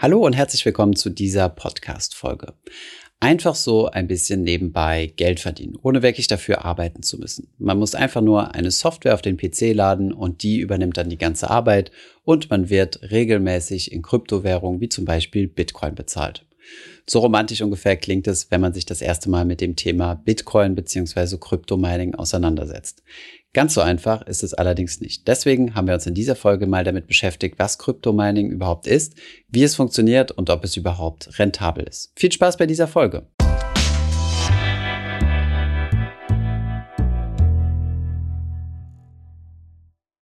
Hallo und herzlich willkommen zu dieser Podcast-Folge. Einfach so ein bisschen nebenbei Geld verdienen, ohne wirklich dafür arbeiten zu müssen. Man muss einfach nur eine Software auf den PC laden und die übernimmt dann die ganze Arbeit und man wird regelmäßig in Kryptowährungen wie zum Beispiel Bitcoin bezahlt. So romantisch ungefähr klingt es, wenn man sich das erste Mal mit dem Thema Bitcoin bzw. Kryptomining auseinandersetzt. Ganz so einfach ist es allerdings nicht. Deswegen haben wir uns in dieser Folge mal damit beschäftigt, was Kryptomining überhaupt ist, wie es funktioniert und ob es überhaupt rentabel ist. Viel Spaß bei dieser Folge.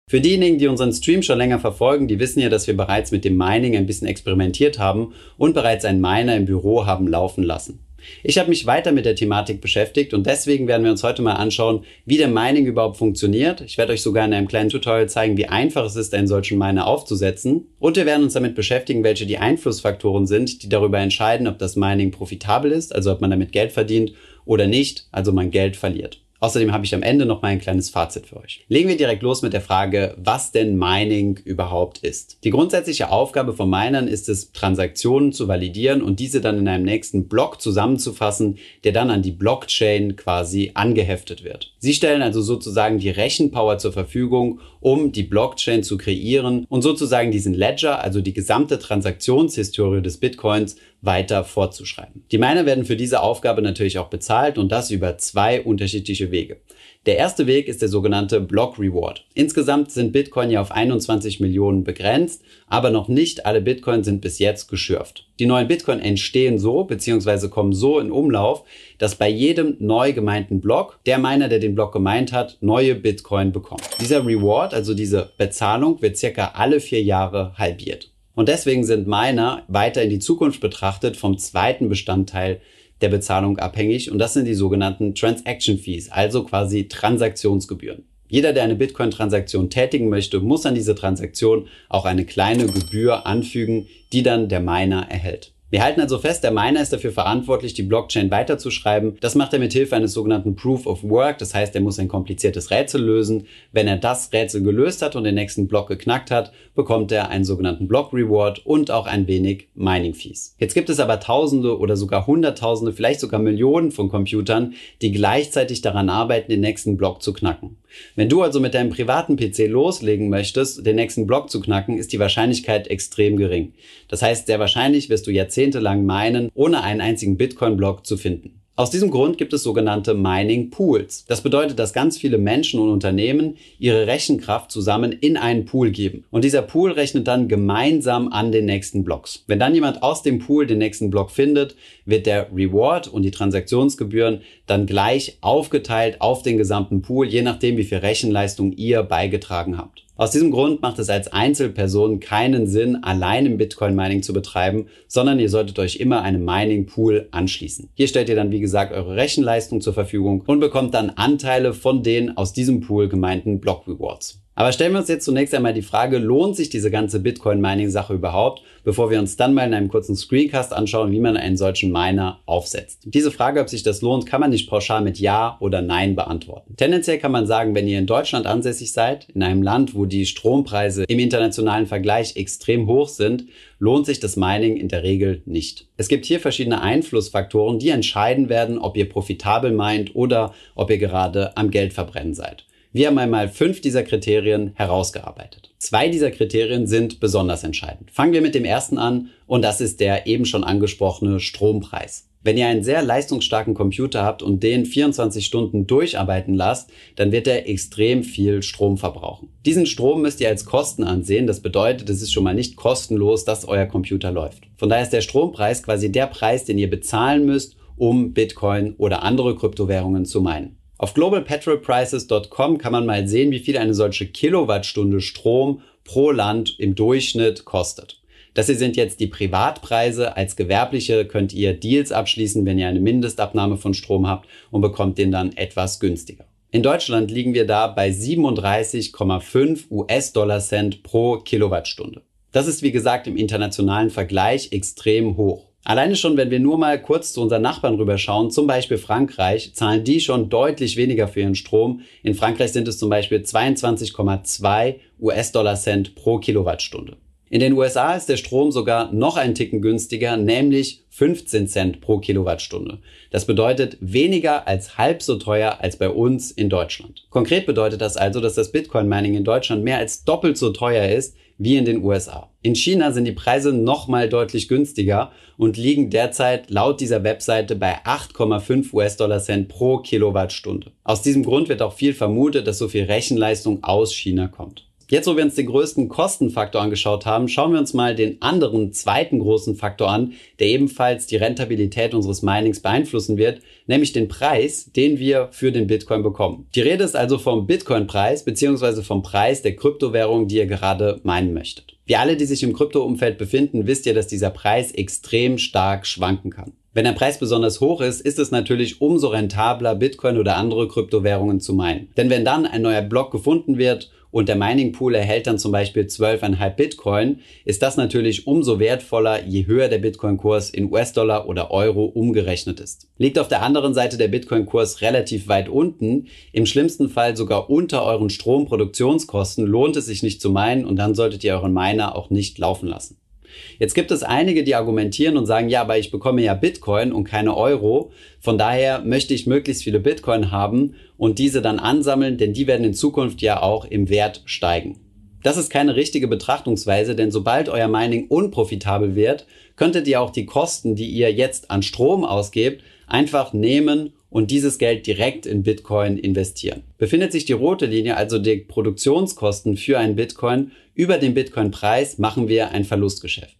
Für diejenigen, die unseren Stream schon länger verfolgen, die wissen ja, dass wir bereits mit dem Mining ein bisschen experimentiert haben und bereits einen Miner im Büro haben laufen lassen. Ich habe mich weiter mit der Thematik beschäftigt und deswegen werden wir uns heute mal anschauen, wie der Mining überhaupt funktioniert. Ich werde euch sogar in einem kleinen Tutorial zeigen, wie einfach es ist, einen solchen Miner aufzusetzen. Und wir werden uns damit beschäftigen, welche die Einflussfaktoren sind, die darüber entscheiden, ob das Mining profitabel ist, also ob man damit Geld verdient oder nicht, also man Geld verliert. Außerdem habe ich am Ende noch mal ein kleines Fazit für euch. Legen wir direkt los mit der Frage, was denn Mining überhaupt ist. Die grundsätzliche Aufgabe von Minern ist es, Transaktionen zu validieren und diese dann in einem nächsten Block zusammenzufassen, der dann an die Blockchain quasi angeheftet wird. Sie stellen also sozusagen die Rechenpower zur Verfügung, um die Blockchain zu kreieren und sozusagen diesen Ledger, also die gesamte Transaktionshistorie des Bitcoins, weiter fortzuschreiben. Die Miner werden für diese Aufgabe natürlich auch bezahlt und das über zwei unterschiedliche Wege. Der erste Weg ist der sogenannte Block Reward. Insgesamt sind Bitcoin ja auf 21 Millionen begrenzt, aber noch nicht alle Bitcoin sind bis jetzt geschürft. Die neuen Bitcoin entstehen so bzw. kommen so in Umlauf, dass bei jedem neu gemeinten Block der Miner, der den Block gemeint hat, neue Bitcoin bekommt. Dieser Reward, also diese Bezahlung, wird circa alle vier Jahre halbiert. Und deswegen sind Miner weiter in die Zukunft betrachtet vom zweiten Bestandteil der Bezahlung abhängig und das sind die sogenannten Transaction Fees, also quasi Transaktionsgebühren. Jeder, der eine Bitcoin-Transaktion tätigen möchte, muss an diese Transaktion auch eine kleine Gebühr anfügen, die dann der Miner erhält. Wir halten also fest, der Miner ist dafür verantwortlich, die Blockchain weiterzuschreiben. Das macht er mit Hilfe eines sogenannten Proof of Work. Das heißt, er muss ein kompliziertes Rätsel lösen. Wenn er das Rätsel gelöst hat und den nächsten Block geknackt hat, bekommt er einen sogenannten Block Reward und auch ein wenig Mining Fees. Jetzt gibt es aber Tausende oder sogar Hunderttausende, vielleicht sogar Millionen von Computern, die gleichzeitig daran arbeiten, den nächsten Block zu knacken. Wenn du also mit deinem privaten PC loslegen möchtest, den nächsten Block zu knacken, ist die Wahrscheinlichkeit extrem gering. Das heißt, sehr wahrscheinlich wirst du jahrzehntelang meinen, ohne einen einzigen Bitcoin-Block zu finden. Aus diesem Grund gibt es sogenannte Mining Pools. Das bedeutet, dass ganz viele Menschen und Unternehmen ihre Rechenkraft zusammen in einen Pool geben. Und dieser Pool rechnet dann gemeinsam an den nächsten Blocks. Wenn dann jemand aus dem Pool den nächsten Block findet, wird der Reward und die Transaktionsgebühren dann gleich aufgeteilt auf den gesamten Pool, je nachdem, wie viel Rechenleistung ihr beigetragen habt. Aus diesem Grund macht es als Einzelperson keinen Sinn, allein im Bitcoin Mining zu betreiben, sondern ihr solltet euch immer einem Mining Pool anschließen. Hier stellt ihr dann, wie gesagt, eure Rechenleistung zur Verfügung und bekommt dann Anteile von den aus diesem Pool gemeinten Block Rewards. Aber stellen wir uns jetzt zunächst einmal die Frage, lohnt sich diese ganze Bitcoin-Mining-Sache überhaupt, bevor wir uns dann mal in einem kurzen Screencast anschauen, wie man einen solchen Miner aufsetzt. Diese Frage, ob sich das lohnt, kann man nicht pauschal mit Ja oder Nein beantworten. Tendenziell kann man sagen, wenn ihr in Deutschland ansässig seid, in einem Land, wo die Strompreise im internationalen Vergleich extrem hoch sind, lohnt sich das Mining in der Regel nicht. Es gibt hier verschiedene Einflussfaktoren, die entscheiden werden, ob ihr profitabel meint oder ob ihr gerade am Geld verbrennen seid. Wir haben einmal fünf dieser Kriterien herausgearbeitet. Zwei dieser Kriterien sind besonders entscheidend. Fangen wir mit dem ersten an und das ist der eben schon angesprochene Strompreis. Wenn ihr einen sehr leistungsstarken Computer habt und den 24 Stunden durcharbeiten lasst, dann wird er extrem viel Strom verbrauchen. Diesen Strom müsst ihr als Kosten ansehen. Das bedeutet, es ist schon mal nicht kostenlos, dass euer Computer läuft. Von daher ist der Strompreis quasi der Preis, den ihr bezahlen müsst, um Bitcoin oder andere Kryptowährungen zu meinen. Auf globalpetrolprices.com kann man mal sehen, wie viel eine solche Kilowattstunde Strom pro Land im Durchschnitt kostet. Das hier sind jetzt die Privatpreise. Als Gewerbliche könnt ihr Deals abschließen, wenn ihr eine Mindestabnahme von Strom habt und bekommt den dann etwas günstiger. In Deutschland liegen wir da bei 37,5 US-Dollar Cent pro Kilowattstunde. Das ist wie gesagt im internationalen Vergleich extrem hoch. Alleine schon, wenn wir nur mal kurz zu unseren Nachbarn rüberschauen, zum Beispiel Frankreich, zahlen die schon deutlich weniger für ihren Strom. In Frankreich sind es zum Beispiel 22,2 US-Dollar Cent pro Kilowattstunde. In den USA ist der Strom sogar noch ein Ticken günstiger, nämlich 15 Cent pro Kilowattstunde. Das bedeutet weniger als halb so teuer als bei uns in Deutschland. Konkret bedeutet das also, dass das Bitcoin-Mining in Deutschland mehr als doppelt so teuer ist wie in den USA. In China sind die Preise nochmal deutlich günstiger und liegen derzeit laut dieser Webseite bei 8,5 US-Dollar Cent pro Kilowattstunde. Aus diesem Grund wird auch viel vermutet, dass so viel Rechenleistung aus China kommt. Jetzt, wo wir uns den größten Kostenfaktor angeschaut haben, schauen wir uns mal den anderen zweiten großen Faktor an, der ebenfalls die Rentabilität unseres Minings beeinflussen wird, nämlich den Preis, den wir für den Bitcoin bekommen. Die Rede ist also vom Bitcoin-Preis bzw. vom Preis der Kryptowährung, die ihr gerade meinen möchtet. Wie alle, die sich im Kryptoumfeld befinden, wisst ihr, dass dieser Preis extrem stark schwanken kann. Wenn der Preis besonders hoch ist, ist es natürlich umso rentabler, Bitcoin oder andere Kryptowährungen zu meinen. Denn wenn dann ein neuer Block gefunden wird und der Mining Pool erhält dann zum Beispiel 12,5 Bitcoin, ist das natürlich umso wertvoller, je höher der Bitcoin-Kurs in US-Dollar oder Euro umgerechnet ist. Liegt auf der anderen Seite der Bitcoin-Kurs relativ weit unten, im schlimmsten Fall sogar unter euren Stromproduktionskosten, lohnt es sich nicht zu meinen und dann solltet ihr euren Miner auch nicht laufen lassen. Jetzt gibt es einige, die argumentieren und sagen, ja, aber ich bekomme ja Bitcoin und keine Euro. Von daher möchte ich möglichst viele Bitcoin haben und diese dann ansammeln, denn die werden in Zukunft ja auch im Wert steigen. Das ist keine richtige Betrachtungsweise, denn sobald euer Mining unprofitabel wird, könntet ihr auch die Kosten, die ihr jetzt an Strom ausgebt, einfach nehmen und dieses Geld direkt in Bitcoin investieren. Befindet sich die rote Linie, also die Produktionskosten für einen Bitcoin, über dem Bitcoin-Preis, machen wir ein Verlustgeschäft.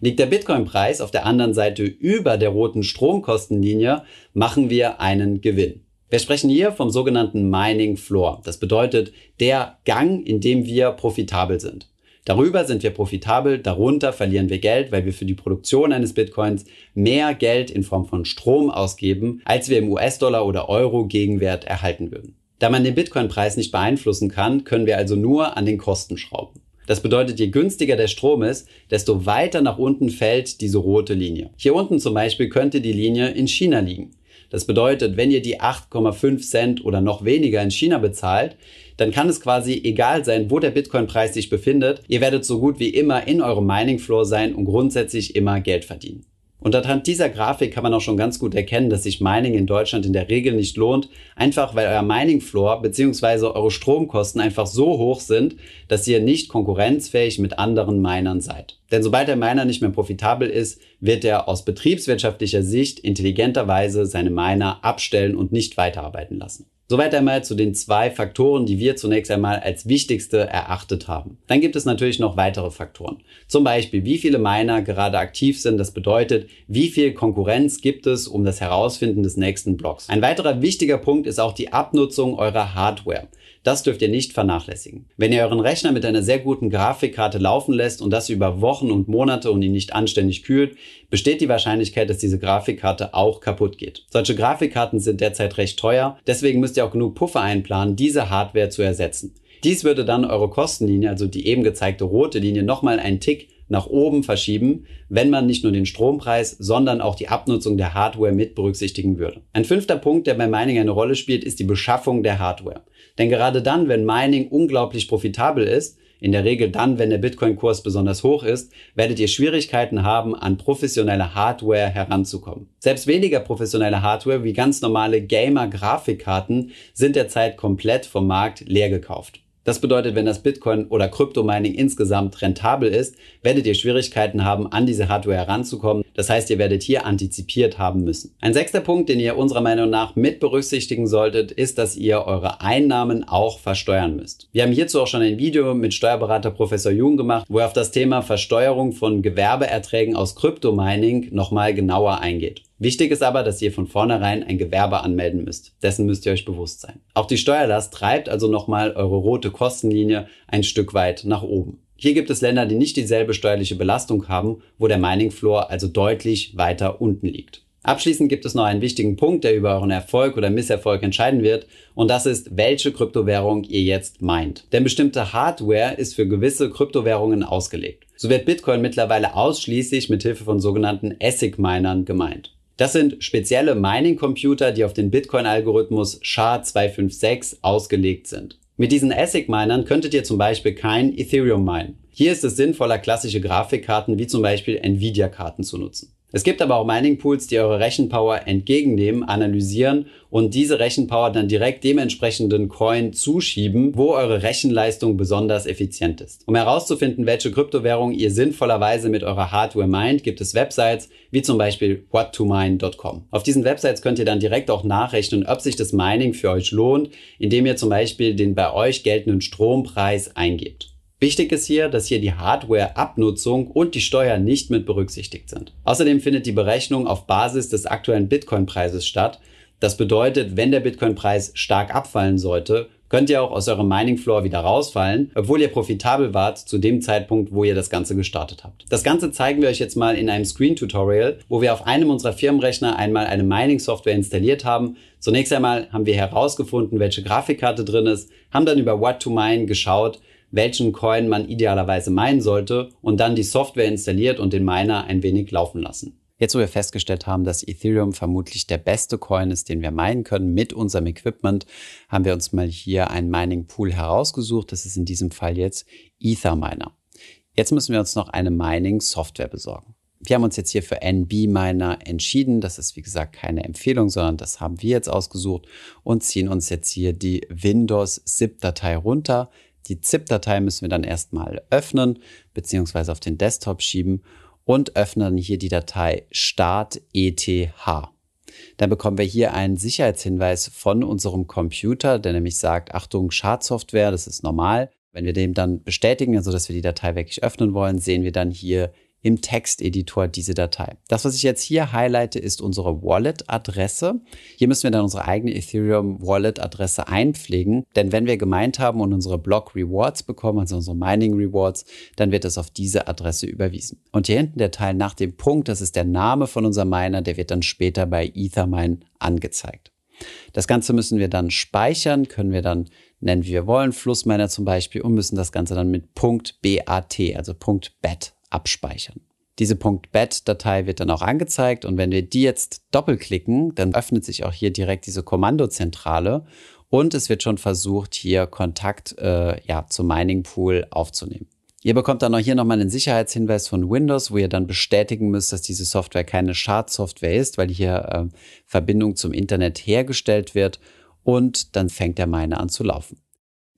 Liegt der Bitcoin-Preis auf der anderen Seite über der roten Stromkostenlinie, machen wir einen Gewinn. Wir sprechen hier vom sogenannten Mining Floor. Das bedeutet der Gang, in dem wir profitabel sind. Darüber sind wir profitabel, darunter verlieren wir Geld, weil wir für die Produktion eines Bitcoins mehr Geld in Form von Strom ausgeben, als wir im US-Dollar oder Euro Gegenwert erhalten würden. Da man den Bitcoin-Preis nicht beeinflussen kann, können wir also nur an den Kosten schrauben. Das bedeutet, je günstiger der Strom ist, desto weiter nach unten fällt diese rote Linie. Hier unten zum Beispiel könnte die Linie in China liegen. Das bedeutet, wenn ihr die 8,5 Cent oder noch weniger in China bezahlt, dann kann es quasi egal sein, wo der Bitcoin-Preis sich befindet. Ihr werdet so gut wie immer in eurem Mining-Floor sein und grundsätzlich immer Geld verdienen. Und anhand dieser Grafik kann man auch schon ganz gut erkennen, dass sich Mining in Deutschland in der Regel nicht lohnt, einfach weil euer Mining Floor bzw. eure Stromkosten einfach so hoch sind, dass ihr nicht konkurrenzfähig mit anderen Minern seid. Denn sobald der Miner nicht mehr profitabel ist, wird er aus betriebswirtschaftlicher Sicht intelligenterweise seine Miner abstellen und nicht weiterarbeiten lassen. Soweit einmal zu den zwei Faktoren, die wir zunächst einmal als wichtigste erachtet haben. Dann gibt es natürlich noch weitere Faktoren. Zum Beispiel, wie viele Miner gerade aktiv sind. Das bedeutet, wie viel Konkurrenz gibt es um das Herausfinden des nächsten Blocks. Ein weiterer wichtiger Punkt ist auch die Abnutzung eurer Hardware. Das dürft ihr nicht vernachlässigen. Wenn ihr euren Rechner mit einer sehr guten Grafikkarte laufen lässt und das über Wochen und Monate und ihn nicht anständig kühlt, besteht die Wahrscheinlichkeit, dass diese Grafikkarte auch kaputt geht. Solche Grafikkarten sind derzeit recht teuer, deswegen müsst ihr auch genug Puffer einplanen, diese Hardware zu ersetzen. Dies würde dann eure Kostenlinie, also die eben gezeigte rote Linie, nochmal einen Tick nach oben verschieben, wenn man nicht nur den Strompreis, sondern auch die Abnutzung der Hardware mit berücksichtigen würde. Ein fünfter Punkt, der bei Mining eine Rolle spielt, ist die Beschaffung der Hardware. Denn gerade dann, wenn Mining unglaublich profitabel ist, in der Regel dann, wenn der Bitcoin-Kurs besonders hoch ist, werdet ihr Schwierigkeiten haben, an professionelle Hardware heranzukommen. Selbst weniger professionelle Hardware wie ganz normale Gamer-Grafikkarten sind derzeit komplett vom Markt leer gekauft. Das bedeutet, wenn das Bitcoin oder Kryptomining insgesamt rentabel ist, werdet ihr Schwierigkeiten haben, an diese Hardware heranzukommen. Das heißt, ihr werdet hier antizipiert haben müssen. Ein sechster Punkt, den ihr unserer Meinung nach mit berücksichtigen solltet, ist, dass ihr eure Einnahmen auch versteuern müsst. Wir haben hierzu auch schon ein Video mit Steuerberater Professor Jung gemacht, wo er auf das Thema Versteuerung von Gewerbeerträgen aus Kryptomining nochmal genauer eingeht. Wichtig ist aber, dass ihr von vornherein ein Gewerbe anmelden müsst. Dessen müsst ihr euch bewusst sein. Auch die Steuerlast treibt also nochmal eure rote Kostenlinie ein Stück weit nach oben. Hier gibt es Länder, die nicht dieselbe steuerliche Belastung haben, wo der Mining Floor also deutlich weiter unten liegt. Abschließend gibt es noch einen wichtigen Punkt, der über euren Erfolg oder Misserfolg entscheiden wird, und das ist, welche Kryptowährung ihr jetzt meint. Denn bestimmte Hardware ist für gewisse Kryptowährungen ausgelegt. So wird Bitcoin mittlerweile ausschließlich mit Hilfe von sogenannten ASIC-Minern gemeint. Das sind spezielle Mining-Computer, die auf den Bitcoin-Algorithmus SHA-256 ausgelegt sind. Mit diesen ASIC-Minern könntet ihr zum Beispiel kein Ethereum minen. Hier ist es sinnvoller, klassische Grafikkarten wie zum Beispiel Nvidia-Karten zu nutzen. Es gibt aber auch Mining Pools, die eure Rechenpower entgegennehmen, analysieren und diese Rechenpower dann direkt dem entsprechenden Coin zuschieben, wo eure Rechenleistung besonders effizient ist. Um herauszufinden, welche Kryptowährung ihr sinnvollerweise mit eurer Hardware meint, gibt es Websites wie zum Beispiel whattomine.com. Auf diesen Websites könnt ihr dann direkt auch nachrechnen, ob sich das Mining für euch lohnt, indem ihr zum Beispiel den bei euch geltenden Strompreis eingebt. Wichtig ist hier, dass hier die Hardware-Abnutzung und die Steuer nicht mit berücksichtigt sind. Außerdem findet die Berechnung auf Basis des aktuellen Bitcoin-Preises statt. Das bedeutet, wenn der Bitcoin-Preis stark abfallen sollte, könnt ihr auch aus eurem Mining Floor wieder rausfallen, obwohl ihr profitabel wart zu dem Zeitpunkt, wo ihr das Ganze gestartet habt. Das Ganze zeigen wir euch jetzt mal in einem Screen-Tutorial, wo wir auf einem unserer Firmenrechner einmal eine Mining-Software installiert haben. Zunächst einmal haben wir herausgefunden, welche Grafikkarte drin ist, haben dann über What to Mine geschaut, welchen Coin man idealerweise meinen sollte und dann die Software installiert und den Miner ein wenig laufen lassen. Jetzt, wo wir festgestellt haben, dass Ethereum vermutlich der beste Coin ist, den wir meinen können mit unserem Equipment, haben wir uns mal hier einen Mining Pool herausgesucht. Das ist in diesem Fall jetzt Etherminer. Jetzt müssen wir uns noch eine Mining Software besorgen. Wir haben uns jetzt hier für NB Miner entschieden. Das ist wie gesagt keine Empfehlung, sondern das haben wir jetzt ausgesucht und ziehen uns jetzt hier die Windows ZIP-Datei runter. Die ZIP-Datei müssen wir dann erstmal öffnen bzw. auf den Desktop schieben und öffnen hier die Datei start.eth. Dann bekommen wir hier einen Sicherheitshinweis von unserem Computer, der nämlich sagt, Achtung, Schadsoftware, das ist normal. Wenn wir dem dann bestätigen, also dass wir die Datei wirklich öffnen wollen, sehen wir dann hier im Texteditor diese Datei. Das, was ich jetzt hier highlighte, ist unsere Wallet-Adresse. Hier müssen wir dann unsere eigene Ethereum Wallet-Adresse einpflegen, denn wenn wir gemeint haben und unsere Block Rewards bekommen, also unsere Mining Rewards, dann wird es auf diese Adresse überwiesen. Und hier hinten der Teil nach dem Punkt, das ist der Name von unserem Miner, der wird dann später bei Ethermine angezeigt. Das Ganze müssen wir dann speichern, können wir dann nennen, wie wir wollen, Flussminer zum Beispiel, und müssen das Ganze dann mit .bat, also .bat abspeichern. Diese .bat-Datei wird dann auch angezeigt und wenn wir die jetzt doppelklicken, dann öffnet sich auch hier direkt diese Kommandozentrale und es wird schon versucht, hier Kontakt äh, ja, zum Mining Pool aufzunehmen. Ihr bekommt dann auch hier nochmal einen Sicherheitshinweis von Windows, wo ihr dann bestätigen müsst, dass diese Software keine Schadsoftware ist, weil hier äh, Verbindung zum Internet hergestellt wird und dann fängt der Miner an zu laufen.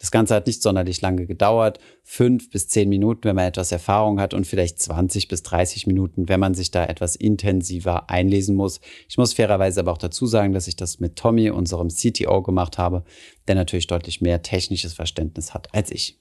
Das Ganze hat nicht sonderlich lange gedauert. Fünf bis zehn Minuten, wenn man etwas Erfahrung hat und vielleicht 20 bis 30 Minuten, wenn man sich da etwas intensiver einlesen muss. Ich muss fairerweise aber auch dazu sagen, dass ich das mit Tommy, unserem CTO, gemacht habe, der natürlich deutlich mehr technisches Verständnis hat als ich.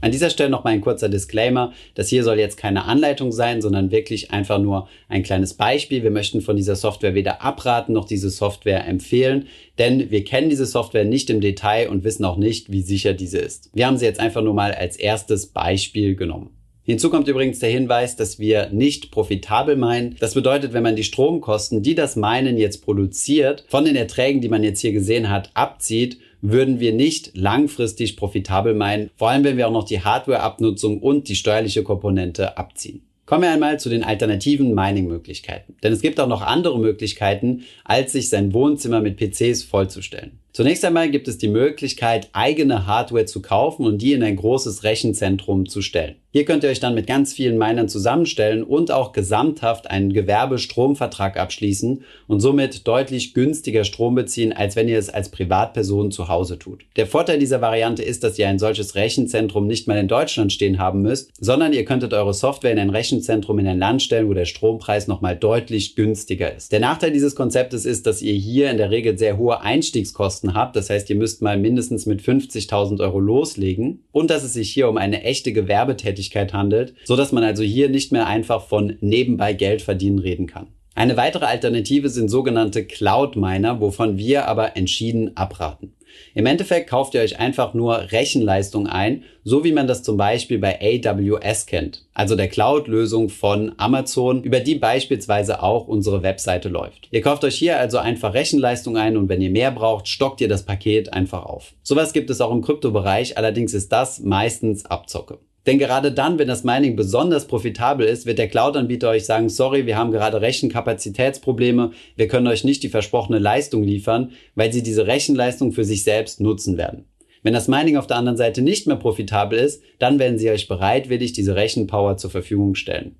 An dieser Stelle noch mal ein kurzer Disclaimer. Das hier soll jetzt keine Anleitung sein, sondern wirklich einfach nur ein kleines Beispiel. Wir möchten von dieser Software weder abraten noch diese Software empfehlen, denn wir kennen diese Software nicht im Detail und wissen auch nicht, wie sicher diese ist. Wir haben sie jetzt einfach nur mal als erstes Beispiel genommen. Hinzu kommt übrigens der Hinweis, dass wir nicht profitabel meinen. Das bedeutet, wenn man die Stromkosten, die das Meinen jetzt produziert, von den Erträgen, die man jetzt hier gesehen hat, abzieht, würden wir nicht langfristig profitabel meinen, vor allem wenn wir auch noch die Hardware-Abnutzung und die steuerliche Komponente abziehen. Kommen wir einmal zu den alternativen Mining-Möglichkeiten. Denn es gibt auch noch andere Möglichkeiten, als sich sein Wohnzimmer mit PCs vollzustellen. Zunächst einmal gibt es die Möglichkeit, eigene Hardware zu kaufen und die in ein großes Rechenzentrum zu stellen. Hier könnt ihr euch dann mit ganz vielen Minern zusammenstellen und auch gesamthaft einen Gewerbestromvertrag abschließen und somit deutlich günstiger Strom beziehen, als wenn ihr es als Privatperson zu Hause tut. Der Vorteil dieser Variante ist, dass ihr ein solches Rechenzentrum nicht mal in Deutschland stehen haben müsst, sondern ihr könntet eure Software in ein Rechenzentrum in ein Land stellen, wo der Strompreis nochmal deutlich günstiger ist. Der Nachteil dieses Konzeptes ist, dass ihr hier in der Regel sehr hohe Einstiegskosten Kosten habt. Das heißt, ihr müsst mal mindestens mit 50.000 Euro loslegen und dass es sich hier um eine echte Gewerbetätigkeit handelt, so dass man also hier nicht mehr einfach von nebenbei Geld verdienen reden kann. Eine weitere Alternative sind sogenannte Cloud Miner, wovon wir aber entschieden abraten. Im Endeffekt kauft ihr euch einfach nur Rechenleistung ein, so wie man das zum Beispiel bei AWS kennt, also der Cloud-Lösung von Amazon, über die beispielsweise auch unsere Webseite läuft. Ihr kauft euch hier also einfach Rechenleistung ein und wenn ihr mehr braucht, stockt ihr das Paket einfach auf. Sowas gibt es auch im Kryptobereich, allerdings ist das meistens Abzocke. Denn gerade dann, wenn das Mining besonders profitabel ist, wird der Cloud-Anbieter euch sagen, sorry, wir haben gerade Rechenkapazitätsprobleme, wir können euch nicht die versprochene Leistung liefern, weil sie diese Rechenleistung für sich selbst nutzen werden. Wenn das Mining auf der anderen Seite nicht mehr profitabel ist, dann werden sie euch bereitwillig diese Rechenpower zur Verfügung stellen.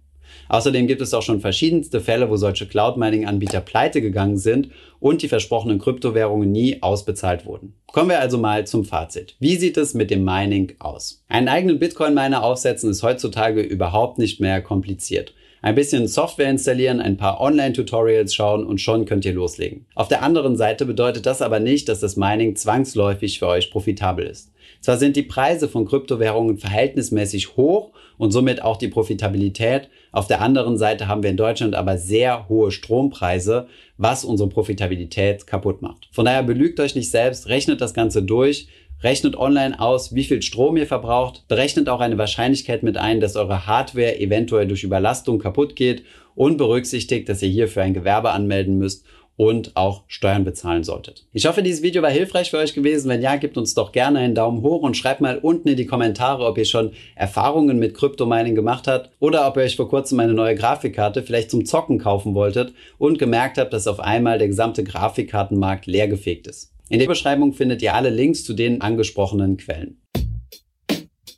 Außerdem gibt es auch schon verschiedenste Fälle, wo solche Cloud-Mining-Anbieter pleite gegangen sind und die versprochenen Kryptowährungen nie ausbezahlt wurden. Kommen wir also mal zum Fazit. Wie sieht es mit dem Mining aus? Einen eigenen Bitcoin-Miner aufsetzen ist heutzutage überhaupt nicht mehr kompliziert. Ein bisschen Software installieren, ein paar Online-Tutorials schauen und schon könnt ihr loslegen. Auf der anderen Seite bedeutet das aber nicht, dass das Mining zwangsläufig für euch profitabel ist. Zwar sind die Preise von Kryptowährungen verhältnismäßig hoch und somit auch die Profitabilität. Auf der anderen Seite haben wir in Deutschland aber sehr hohe Strompreise, was unsere Profitabilität kaputt macht. Von daher belügt euch nicht selbst, rechnet das Ganze durch, Rechnet online aus, wie viel Strom ihr verbraucht, berechnet auch eine Wahrscheinlichkeit mit ein, dass eure Hardware eventuell durch Überlastung kaputt geht und berücksichtigt, dass ihr hierfür ein Gewerbe anmelden müsst und auch Steuern bezahlen solltet. Ich hoffe, dieses Video war hilfreich für euch gewesen. Wenn ja, gebt uns doch gerne einen Daumen hoch und schreibt mal unten in die Kommentare, ob ihr schon Erfahrungen mit Kryptomining gemacht habt oder ob ihr euch vor kurzem eine neue Grafikkarte vielleicht zum Zocken kaufen wolltet und gemerkt habt, dass auf einmal der gesamte Grafikkartenmarkt leergefegt ist. In der Beschreibung findet ihr alle Links zu den angesprochenen Quellen.